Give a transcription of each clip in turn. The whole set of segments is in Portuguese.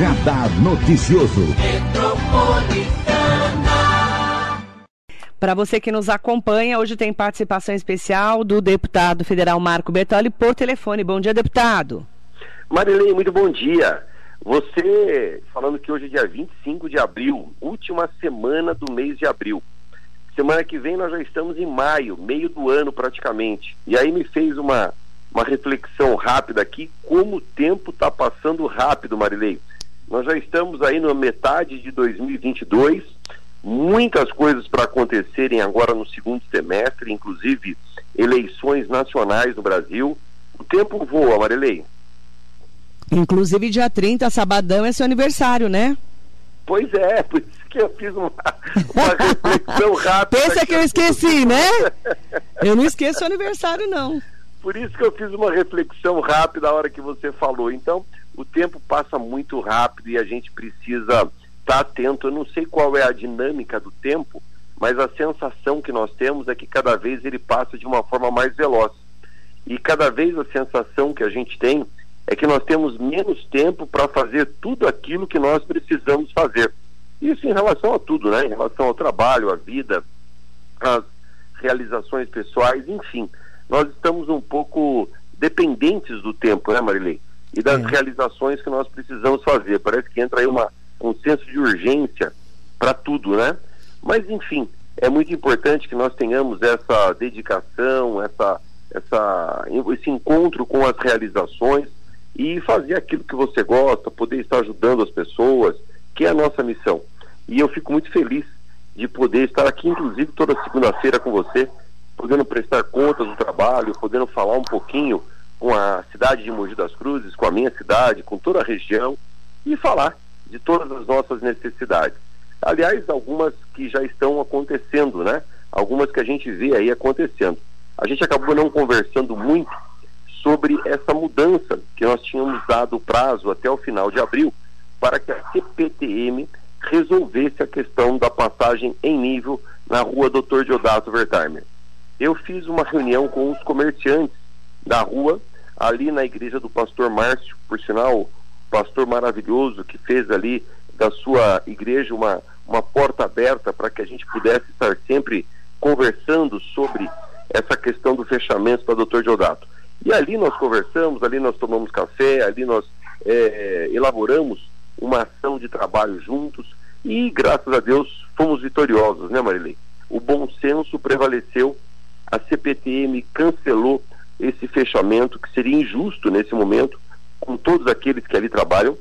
Radar Noticioso. Para você que nos acompanha, hoje tem participação especial do deputado federal Marco Bertoli por telefone. Bom dia, deputado. Marilene, muito bom dia. Você falando que hoje é dia 25 de abril, última semana do mês de abril. Semana que vem nós já estamos em maio, meio do ano praticamente. E aí me fez uma, uma reflexão rápida aqui, como o tempo está passando rápido, Marilei. Nós já estamos aí na metade de 2022, muitas coisas para acontecerem agora no segundo semestre, inclusive eleições nacionais no Brasil. O tempo voa, Marilei. Inclusive dia 30, sabadão, é seu aniversário, né? Pois é, por isso que eu fiz uma, uma reflexão rápida. Pensa que eu esqueci, né? Eu não esqueço o aniversário, não. Por isso que eu fiz uma reflexão rápida a hora que você falou. Então, o tempo passa muito rápido e a gente precisa estar atento. Eu não sei qual é a dinâmica do tempo, mas a sensação que nós temos é que cada vez ele passa de uma forma mais veloz. E cada vez a sensação que a gente tem é que nós temos menos tempo para fazer tudo aquilo que nós precisamos fazer. Isso em relação a tudo, né? Em relação ao trabalho, à vida, às realizações pessoais, enfim. Nós estamos um pouco dependentes do tempo, né, Marilei? E das é. realizações que nós precisamos fazer. Parece que entra aí uma, um senso de urgência para tudo, né? Mas, enfim, é muito importante que nós tenhamos essa dedicação, essa, essa, esse encontro com as realizações e fazer aquilo que você gosta, poder estar ajudando as pessoas, que é a nossa missão. E eu fico muito feliz de poder estar aqui, inclusive, toda segunda-feira com você, podendo prestar contas do trabalho, podendo falar um pouquinho com a cidade de Mogi das Cruzes, com a minha cidade, com toda a região e falar de todas as nossas necessidades. Aliás, algumas que já estão acontecendo, né? Algumas que a gente vê aí acontecendo. A gente acabou não conversando muito sobre essa mudança que nós tínhamos dado prazo até o final de abril para que a CPTM resolvesse a questão da passagem em nível na rua Dr. Diodato Wertheimer. Eu fiz uma reunião com os comerciantes da rua, ali na igreja do pastor Márcio, por sinal, pastor maravilhoso que fez ali da sua igreja uma, uma porta aberta para que a gente pudesse estar sempre conversando sobre essa questão do fechamento para Dr. Diodato. E ali nós conversamos, ali nós tomamos café, ali nós é, elaboramos uma ação de trabalho juntos e, graças a Deus, fomos vitoriosos, né, Marilei? O bom senso prevaleceu, a CPTM cancelou esse fechamento, que seria injusto nesse momento, com todos aqueles que ali trabalham.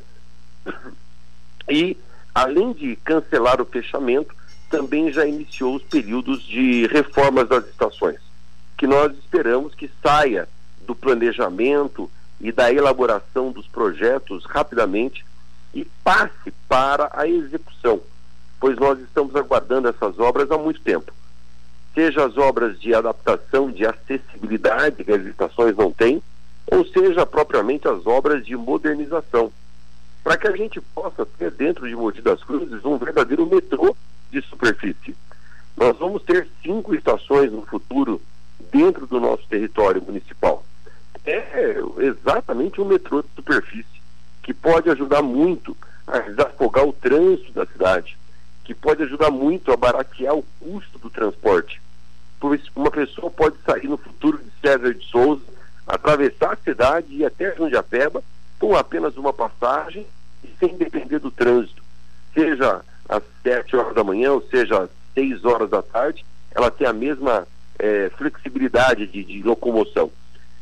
E, além de cancelar o fechamento, também já iniciou os períodos de reformas das estações, que nós esperamos que saia do planejamento e da elaboração dos projetos rapidamente e passe para a execução, pois nós estamos aguardando essas obras há muito tempo. Seja as obras de adaptação, de acessibilidade que as estações não têm, ou seja propriamente as obras de modernização, para que a gente possa ter dentro de Mogi das Cruzes um verdadeiro metrô de superfície. Nós vamos ter cinco estações no futuro dentro do nosso território municipal é exatamente um metrô de superfície, que pode ajudar muito a desafogar o trânsito da cidade, que pode ajudar muito a baratear o custo do transporte. Pois uma pessoa pode sair no futuro de César de Souza, atravessar a cidade e ir até Jundiapeba com apenas uma passagem e sem depender do trânsito. Seja às 7 horas da manhã, ou seja às 6 horas da tarde, ela tem a mesma é, flexibilidade de, de locomoção.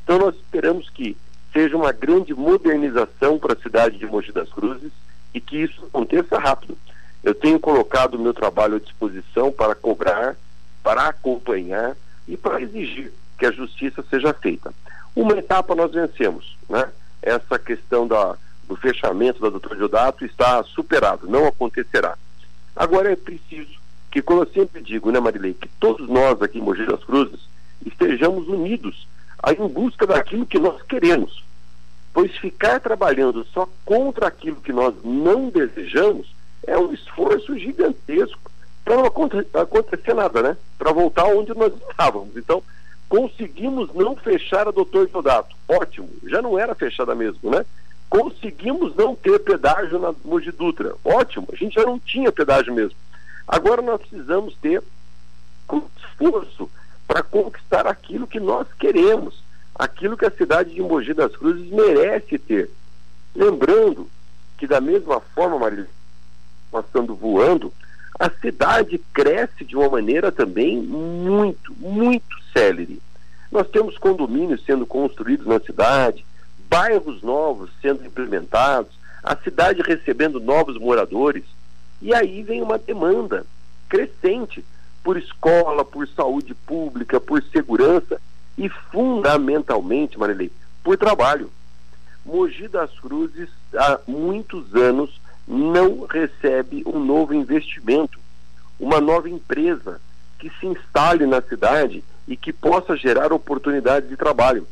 Então nós esperamos que seja uma grande modernização para a cidade de Mogi das Cruzes e que isso aconteça rápido. Eu tenho colocado o meu trabalho à disposição para cobrar, para acompanhar e para exigir que a justiça seja feita. Uma etapa nós vencemos, né? Essa questão da, do fechamento da doutora Diodato está superado, não acontecerá. Agora é preciso que, como eu sempre digo, né, Marilei, que todos nós aqui em Mogi das Cruzes estejamos unidos em busca daquilo que nós queremos. Pois ficar trabalhando só contra aquilo que nós não desejamos é um esforço gigantesco para não acontecer nada, né? Para voltar onde nós estávamos. Então, conseguimos não fechar a doutor Dodato. Ótimo, já não era fechada mesmo, né? Conseguimos não ter pedágio na Mogi Dutra. Ótimo, a gente já não tinha pedágio mesmo. Agora nós precisamos ter um esforço para conquistar aquilo que nós queremos, aquilo que a cidade de Mogi das Cruzes merece ter. Lembrando que da mesma forma, Marília, passando voando, a cidade cresce de uma maneira também muito, muito célere. Nós temos condomínios sendo construídos na cidade, bairros novos sendo implementados, a cidade recebendo novos moradores, e aí vem uma demanda crescente por escola, por saúde pública, por segurança e fundamentalmente, Marilei, por trabalho. Mogi das Cruzes há muitos anos não recebe um novo investimento, uma nova empresa que se instale na cidade e que possa gerar oportunidades de trabalho.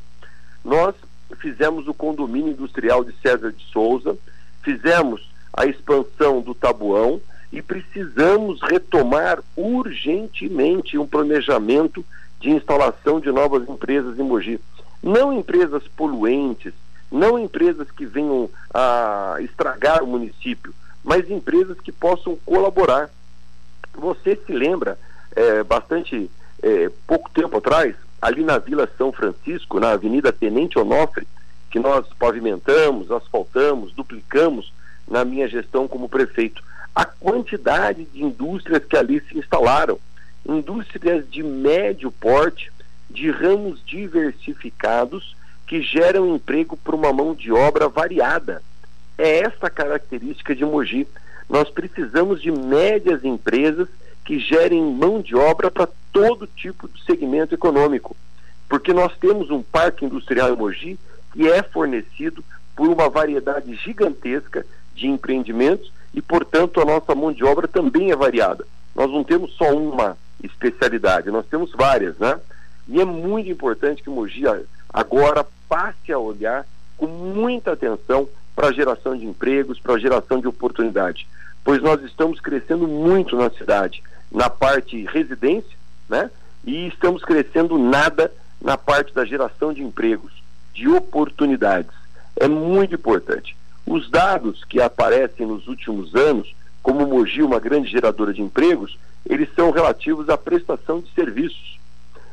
Nós fizemos o condomínio industrial de César de Souza, fizemos a expansão do Tabuão e precisamos retomar urgentemente um planejamento de instalação de novas empresas em Mogi. Não empresas poluentes, não empresas que venham a estragar o município, mas empresas que possam colaborar. Você se lembra, é, bastante é, pouco tempo atrás, ali na Vila São Francisco, na Avenida Tenente Onofre, que nós pavimentamos, asfaltamos, duplicamos na minha gestão como prefeito. A quantidade de indústrias que ali se instalaram, indústrias de médio porte, de ramos diversificados, que geram emprego para uma mão de obra variada. É essa característica de Mogi. Nós precisamos de médias empresas que gerem mão de obra para todo tipo de segmento econômico. Porque nós temos um parque industrial em Mogi que é fornecido por uma variedade gigantesca de empreendimentos e, portanto, a nossa mão de obra também é variada. Nós não temos só uma especialidade, nós temos várias, né? E é muito importante que Mogi agora passe a olhar com muita atenção para a geração de empregos, para a geração de oportunidade, pois nós estamos crescendo muito na cidade, na parte residência, né? E estamos crescendo nada na parte da geração de empregos, de oportunidades. É muito importante. Os dados que aparecem nos últimos anos, como Mogi, uma grande geradora de empregos, eles são relativos à prestação de serviços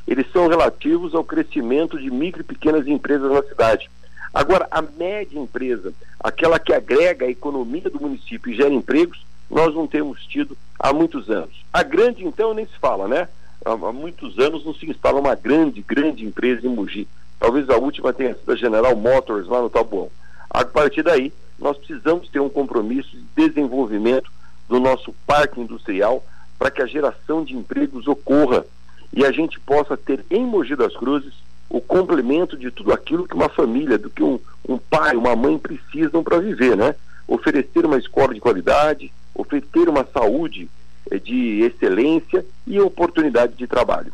eles são relativos ao crescimento de micro e pequenas empresas na cidade. Agora, a média empresa, aquela que agrega a economia do município e gera empregos, nós não temos tido há muitos anos. A grande, então, nem se fala, né? Há, muitos anos não se instala uma grande, grande empresa em Mogi. Talvez a última tenha sido a General Motors, lá no Tabuão. A partir daí, nós precisamos ter um compromisso de desenvolvimento do nosso parque industrial para que a geração de empregos ocorra e a gente possa ter em Mogi das Cruzes o complemento de tudo aquilo que uma família, do que um, um pai, uma mãe precisam para viver, né? Oferecer uma escola de qualidade, oferecer uma saúde eh, de excelência e oportunidade de trabalho.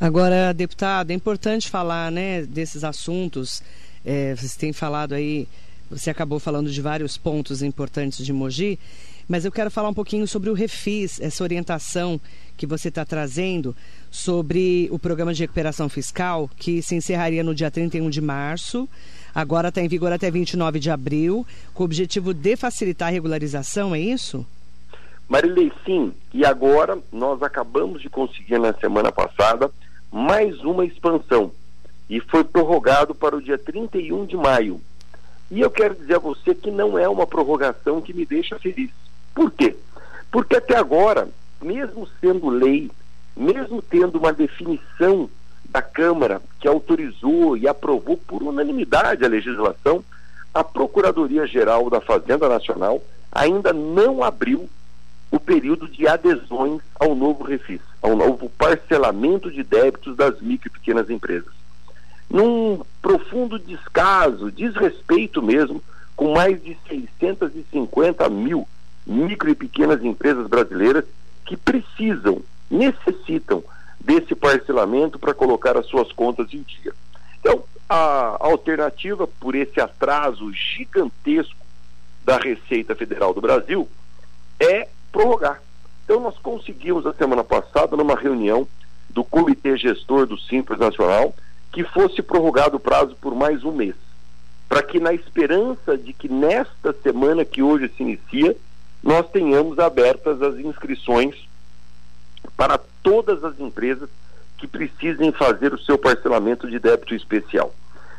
Agora, deputado, é importante falar, né, desses assuntos. É, vocês têm falado aí, você acabou falando de vários pontos importantes de Mogi, mas eu quero falar um pouquinho sobre o Refis, essa orientação que você está trazendo sobre o programa de recuperação fiscal, que se encerraria no dia 31 de março, agora está em vigor até 29 de abril, com o objetivo de facilitar a regularização, é isso? Marilei, sim. E agora nós acabamos de conseguir na semana passada mais uma expansão e foi prorrogado para o dia 31 de maio. E eu quero dizer a você que não é uma prorrogação que me deixa feliz. Por quê? Porque até agora, mesmo sendo lei, mesmo tendo uma definição da Câmara que autorizou e aprovou por unanimidade a legislação, a Procuradoria-Geral da Fazenda Nacional ainda não abriu o período de adesões ao novo refis, ao novo parcelamento de débitos das micro e pequenas empresas. Num profundo descaso, desrespeito mesmo, com mais de 650 mil micro e pequenas empresas brasileiras que precisam, necessitam desse parcelamento para colocar as suas contas em dia. Então, a alternativa por esse atraso gigantesco da Receita Federal do Brasil é prorrogar. Então, nós conseguimos, a semana passada, numa reunião do Comitê Gestor do Simples Nacional, que fosse prorrogado o prazo por mais um mês. para que na esperança de que nesta semana que hoje se inicia, nós tenhamos abertas as inscrições para todas as empresas que precisem fazer o seu parcelamento de débito especial.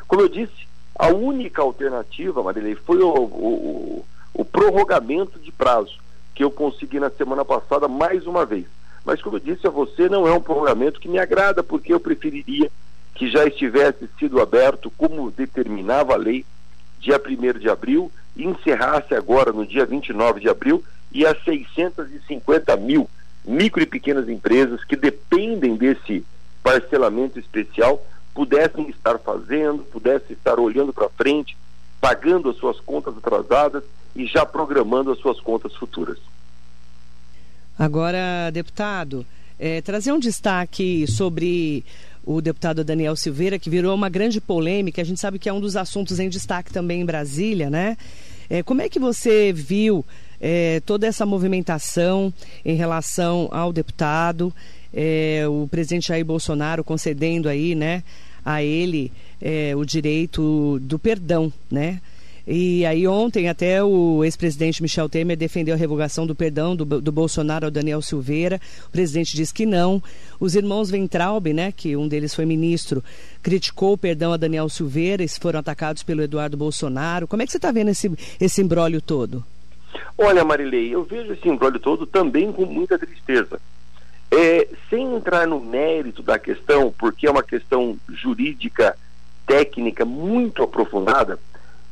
Como eu disse, a única alternativa, Marilei, foi o, o, o prorrogamento de prazo, que eu consegui na semana passada mais uma vez. Mas, como eu disse a você, não é um prorrogamento que me agrada, porque eu preferiria que já estivesse sido aberto, como determinava a lei, dia 1 de abril, encerrasse agora no dia 29 de abril, e as 650 mil micro e pequenas empresas que dependem desse parcelamento especial pudessem estar fazendo, pudessem estar olhando para frente, pagando as suas contas atrasadas e já programando as suas contas futuras. Agora, deputado, é, trazer um destaque sobre o deputado Daniel Silveira, que virou uma grande polêmica, a gente sabe que é um dos assuntos em destaque também em Brasília, né? É, como é que você viu é, toda essa movimentação em relação ao deputado, é, o presidente Jair Bolsonaro concedendo aí, né, a ele é, o direito do perdão, né? E aí ontem até o ex-presidente Michel Temer defendeu a revogação do perdão do, do, Bolsonaro ao Daniel Silveira. O presidente disse que não. Os irmãos Ventralb, né, que um deles foi ministro, criticou o perdão a Daniel Silveira e foram atacados pelo Eduardo Bolsonaro. Como é que você está vendo esse, esse embrólio todo? Olha, Marilei, eu vejo esse embrólio todo também com muita tristeza. É, sem entrar no mérito da questão, porque é uma questão jurídica, técnica muito aprofundada,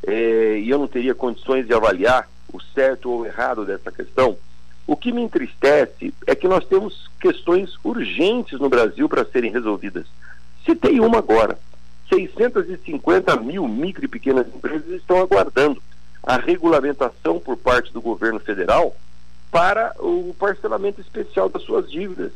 é, e eu não teria condições de avaliar o certo ou errado dessa questão, o que me entristece é que nós temos questões urgentes no Brasil para serem resolvidas. Citei uma agora. 650 mil micro e pequenas empresas estão aguardando a regulamentação por parte do governo federal para o parcelamento especial das suas dívidas.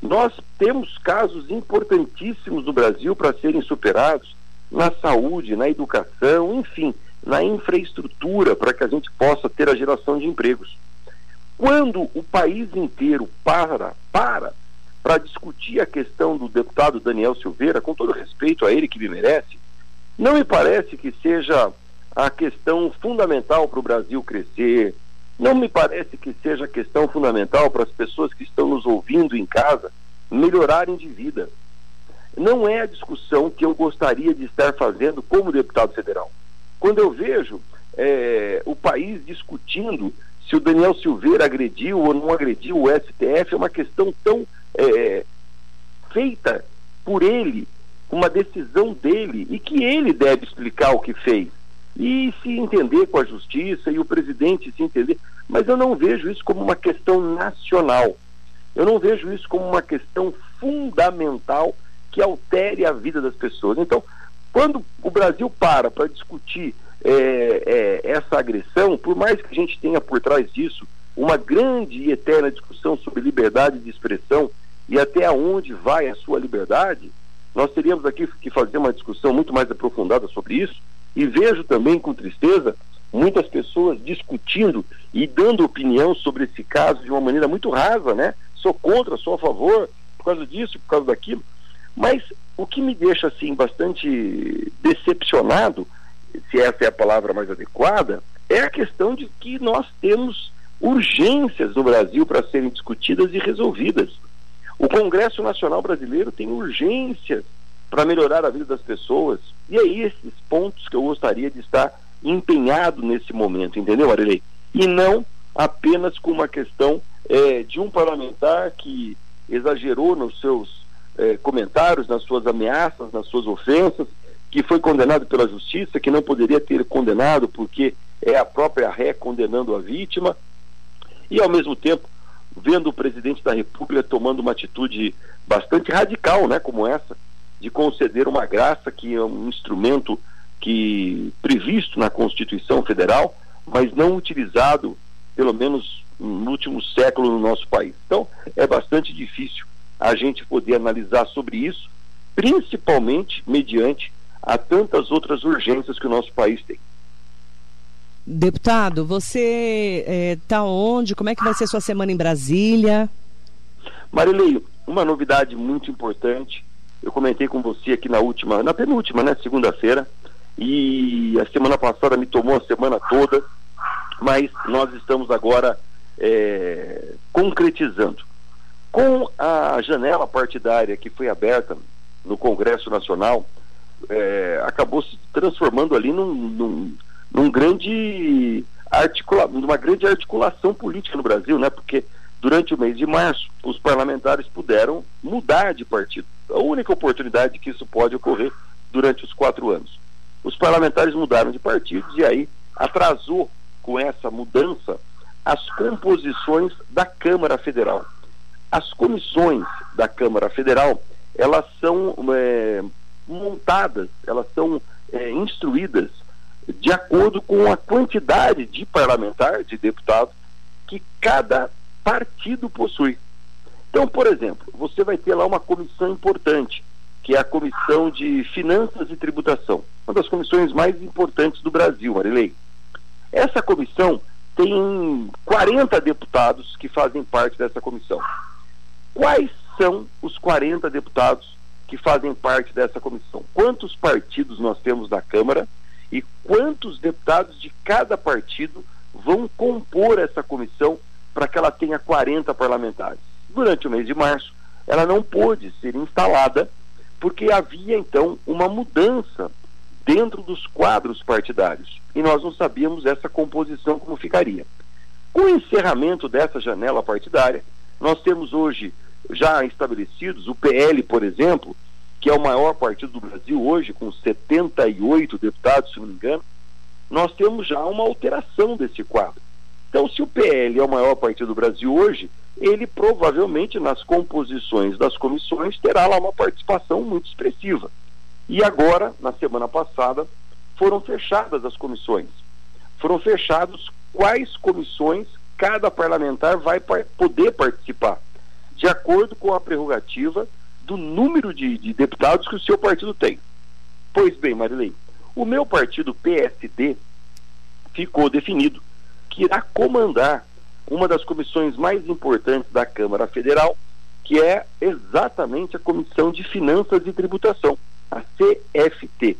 Nós temos casos importantíssimos no Brasil para serem superados na saúde, na educação, enfim, na infraestrutura para que a gente possa ter a geração de empregos. Quando o país inteiro para para para discutir a questão do deputado Daniel Silveira, com todo respeito a ele que me merece, não me parece que seja a questão fundamental para o Brasil crescer. Não me parece que seja a questão fundamental para as pessoas que estão nos ouvindo em casa melhorarem de vida. Não é a discussão que eu gostaria de estar fazendo como deputado federal. Quando eu vejo é, o país discutindo se o Daniel Silveira agrediu ou não agrediu o STF, é uma questão tão é, feita por ele, uma decisão dele, e que ele deve explicar o que fez e se entender com a justiça e o presidente se entender. Mas eu não vejo isso como uma questão nacional. Eu não vejo isso como uma questão fundamental que altere a vida das pessoas. Então, quando o Brasil para para discutir é, é, essa agressão, por mais que a gente tenha por trás disso uma grande e eterna discussão sobre liberdade de expressão e até onde vai a sua liberdade, nós teríamos aqui que fazer uma discussão muito mais aprofundada sobre isso. E vejo também com tristeza muitas pessoas discutindo e dando opinião sobre esse caso de uma maneira muito rasa, né? Sou contra, sou a favor, por causa disso, por causa daquilo. Mas o que me deixa assim bastante decepcionado, se essa é a palavra mais adequada, é a questão de que nós temos urgências no Brasil para serem discutidas e resolvidas. O Congresso Nacional Brasileiro tem urgências para melhorar a vida das pessoas. E é esses pontos que eu gostaria de estar empenhado nesse momento, entendeu, Arilei? E não apenas com uma questão é, de um parlamentar que exagerou nos seus é, comentários, nas suas ameaças, nas suas ofensas, que foi condenado pela justiça, que não poderia ter condenado porque é a própria ré condenando a vítima, e ao mesmo tempo vendo o presidente da República tomando uma atitude bastante radical, né, como essa, de conceder uma graça que é um instrumento que previsto na Constituição Federal, mas não utilizado, pelo menos no último século no nosso país. Então, é bastante difícil a gente poder analisar sobre isso, principalmente mediante a tantas outras urgências que o nosso país tem. Deputado, você está eh, é, onde? Como é que vai ser sua semana em Brasília? Marileio, uma novidade muito importante eu comentei com você aqui na última, na penúltima, né, segunda-feira, e a semana passada me tomou a semana toda, mas nós estamos agora é, concretizando. Com a janela partidária que foi aberta no Congresso Nacional, é, acabou se transformando ali num, num, num grande articula, numa grande articulação política no Brasil, né? Porque durante o mês de março os parlamentares puderam mudar de partido. A única oportunidade que isso pode ocorrer durante os quatro anos. Os parlamentares mudaram de partidos e aí atrasou com essa mudança as composições da Câmara Federal. As comissões da Câmara Federal elas são é, montadas, elas são é, instruídas de acordo com a quantidade de parlamentar, de deputado, que cada partido possui. Então, por exemplo, você vai ter lá uma comissão importante, que é a Comissão de Finanças e Tributação, uma das comissões mais importantes do Brasil, Marilei. Essa comissão tem 40 deputados que fazem parte dessa comissão. Quais são os 40 deputados que fazem parte dessa comissão? Quantos partidos nós temos na Câmara e quantos deputados de cada partido vão compor essa comissão para que ela tenha 40 parlamentares? Durante o mês de março, ela não pôde ser instalada porque havia então uma mudança dentro dos quadros partidários e nós não sabíamos essa composição como ficaria. Com o encerramento dessa janela partidária, nós temos hoje já estabelecidos o PL, por exemplo, que é o maior partido do Brasil hoje, com 78 deputados, se não me engano, nós temos já uma alteração desse quadro. Então, se o PL é o maior partido do Brasil hoje, ele provavelmente nas composições das comissões terá lá uma participação muito expressiva. E agora, na semana passada, foram fechadas as comissões. Foram fechados quais comissões cada parlamentar vai poder participar, de acordo com a prerrogativa do número de, de deputados que o seu partido tem. Pois bem, Marilei, o meu partido PSD ficou definido que irá comandar uma das comissões mais importantes da Câmara Federal, que é exatamente a Comissão de Finanças e Tributação, a CFT.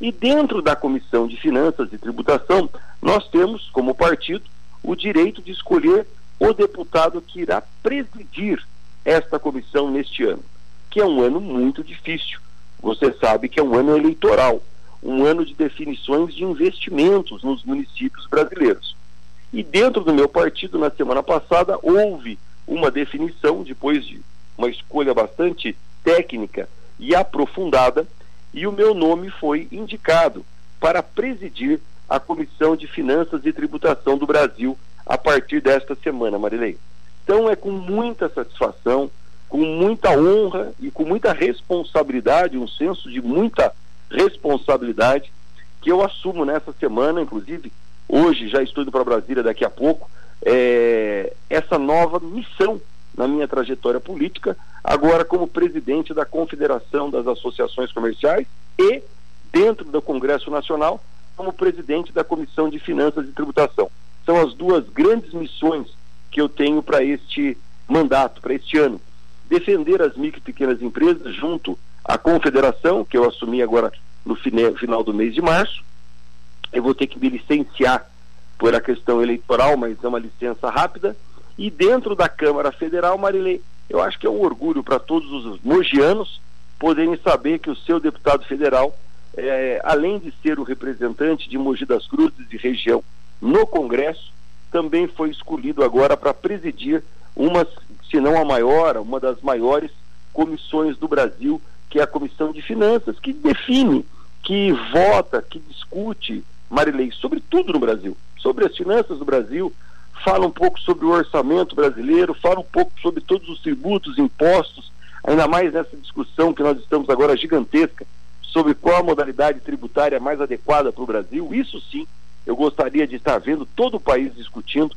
E dentro da Comissão de Finanças e Tributação, nós temos, como partido, o direito de escolher o deputado que irá presidir esta comissão neste ano que é um ano muito difícil. Você sabe que é um ano eleitoral, um ano de definições de investimentos nos municípios brasileiros. E dentro do meu partido, na semana passada, houve uma definição, depois de uma escolha bastante técnica e aprofundada, e o meu nome foi indicado para presidir a Comissão de Finanças e Tributação do Brasil a partir desta semana, Marilei. Então é com muita satisfação, com muita honra e com muita responsabilidade, um senso de muita responsabilidade que eu assumo nessa semana, inclusive hoje já estou indo para Brasília daqui a pouco, é, essa nova missão na minha trajetória política, agora como presidente da Confederação das Associações Comerciais e dentro do Congresso Nacional como presidente da Comissão de Finanças e Tributação. São as duas grandes missões que eu tenho para este mandato, para este ano defender as micro e pequenas empresas junto à confederação, que eu assumi agora no final do mês de março. Eu vou ter que me licenciar por a questão eleitoral, mas é uma licença rápida. E dentro da Câmara Federal, Marilei, eu acho que é um orgulho para todos os mogianos poderem saber que o seu deputado federal, é, além de ser o representante de Mogi das Cruzes e região no Congresso, também foi escolhido agora para presidir uma se não a maior, uma das maiores comissões do Brasil, que é a Comissão de Finanças, que define, que vota, que discute, Marilei, sobre tudo no Brasil, sobre as finanças do Brasil, fala um pouco sobre o orçamento brasileiro, fala um pouco sobre todos os tributos, impostos, ainda mais nessa discussão que nós estamos agora gigantesca sobre qual a modalidade tributária mais adequada para o Brasil. Isso sim, eu gostaria de estar vendo todo o país discutindo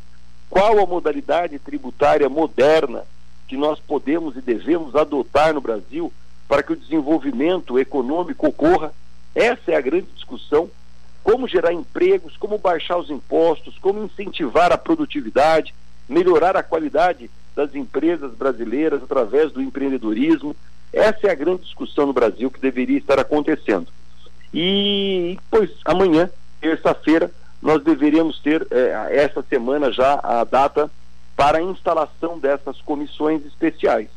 qual a modalidade tributária moderna que nós podemos e devemos adotar no Brasil para que o desenvolvimento econômico ocorra. Essa é a grande discussão. Como gerar empregos, como baixar os impostos, como incentivar a produtividade, melhorar a qualidade das empresas brasileiras através do empreendedorismo. Essa é a grande discussão no Brasil que deveria estar acontecendo. E, pois, amanhã, terça-feira, nós deveríamos ter, é, essa semana já, a data para a instalação dessas comissões especiais.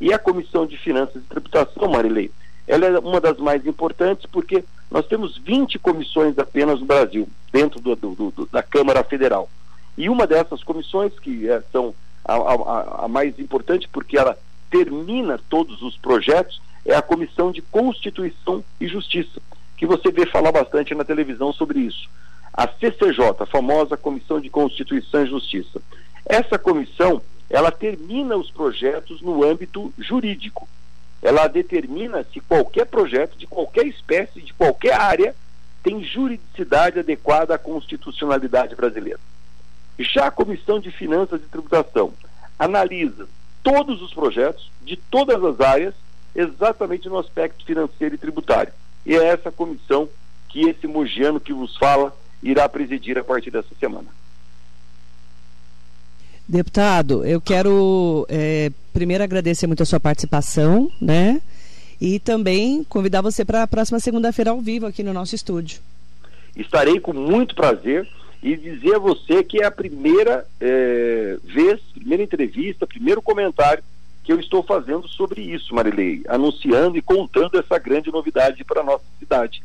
E a Comissão de Finanças e Tributação, Marilei, ela é uma das mais importantes porque nós temos 20 comissões apenas no Brasil, dentro do, do, do, da Câmara Federal. E uma dessas comissões, que é, são a, a, a mais importante porque ela termina todos os projetos, é a Comissão de Constituição e Justiça, que você vê falar bastante na televisão sobre isso. A CCJ, a famosa Comissão de Constituição e Justiça. Essa comissão, ela termina os projetos no âmbito jurídico. Ela determina se qualquer projeto de qualquer espécie, de qualquer área, tem juridicidade adequada à constitucionalidade brasileira. Já a Comissão de Finanças e Tributação analisa todos os projetos de todas as áreas, exatamente no aspecto financeiro e tributário. E é essa comissão que esse mogiano que vos fala irá presidir a partir dessa semana. Deputado, eu quero é, primeiro agradecer muito a sua participação, né? E também convidar você para a próxima segunda-feira ao vivo aqui no nosso estúdio. Estarei com muito prazer e dizer a você que é a primeira é, vez, primeira entrevista, primeiro comentário que eu estou fazendo sobre isso, Marilei, anunciando e contando essa grande novidade para a nossa cidade,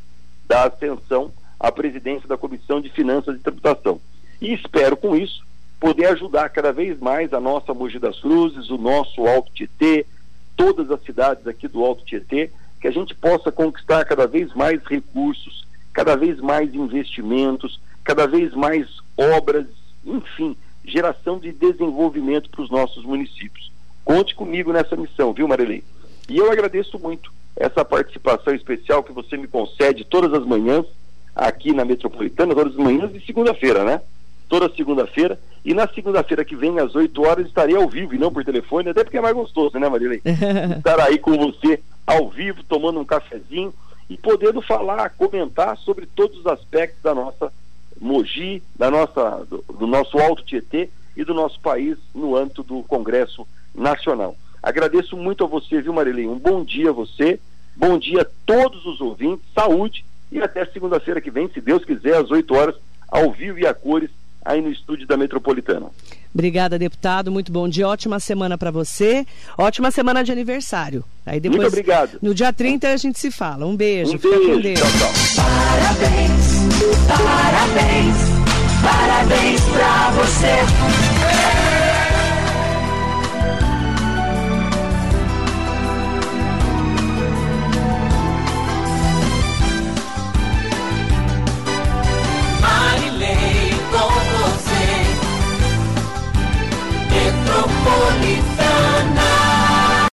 da ascensão à presidência da Comissão de Finanças e Tributação. E espero com isso poder ajudar cada vez mais a nossa Mogi das Cruzes, o nosso Alto Tietê, todas as cidades aqui do Alto Tietê, que a gente possa conquistar cada vez mais recursos, cada vez mais investimentos, cada vez mais obras, enfim, geração de desenvolvimento para os nossos municípios. Conte comigo nessa missão, viu, Marilei? E eu agradeço muito essa participação especial que você me concede todas as manhãs aqui na Metropolitana, todas as manhãs de segunda-feira, né? toda segunda-feira. E na segunda-feira que vem, às 8 horas, estarei ao vivo e não por telefone, até porque é mais gostoso, né, Marilei? Estar aí com você ao vivo, tomando um cafezinho e podendo falar, comentar sobre todos os aspectos da nossa Mogi, da nossa, do, do nosso Alto Tietê e do nosso país no âmbito do Congresso Nacional. Agradeço muito a você, viu, Marilei? Um bom dia a você, bom dia a todos os ouvintes, saúde e até segunda-feira que vem, se Deus quiser, às 8 horas, ao vivo e a cores, aí no estúdio da Metropolitana. Obrigada, deputado. Muito bom dia. Ótima semana para você. Ótima semana de aniversário. Aí depois, Muito obrigado. No dia 30 a gente se fala. Um beijo. Um beijo. Tchau, tchau. Parabéns, parabéns, parabéns para você. Metropolitana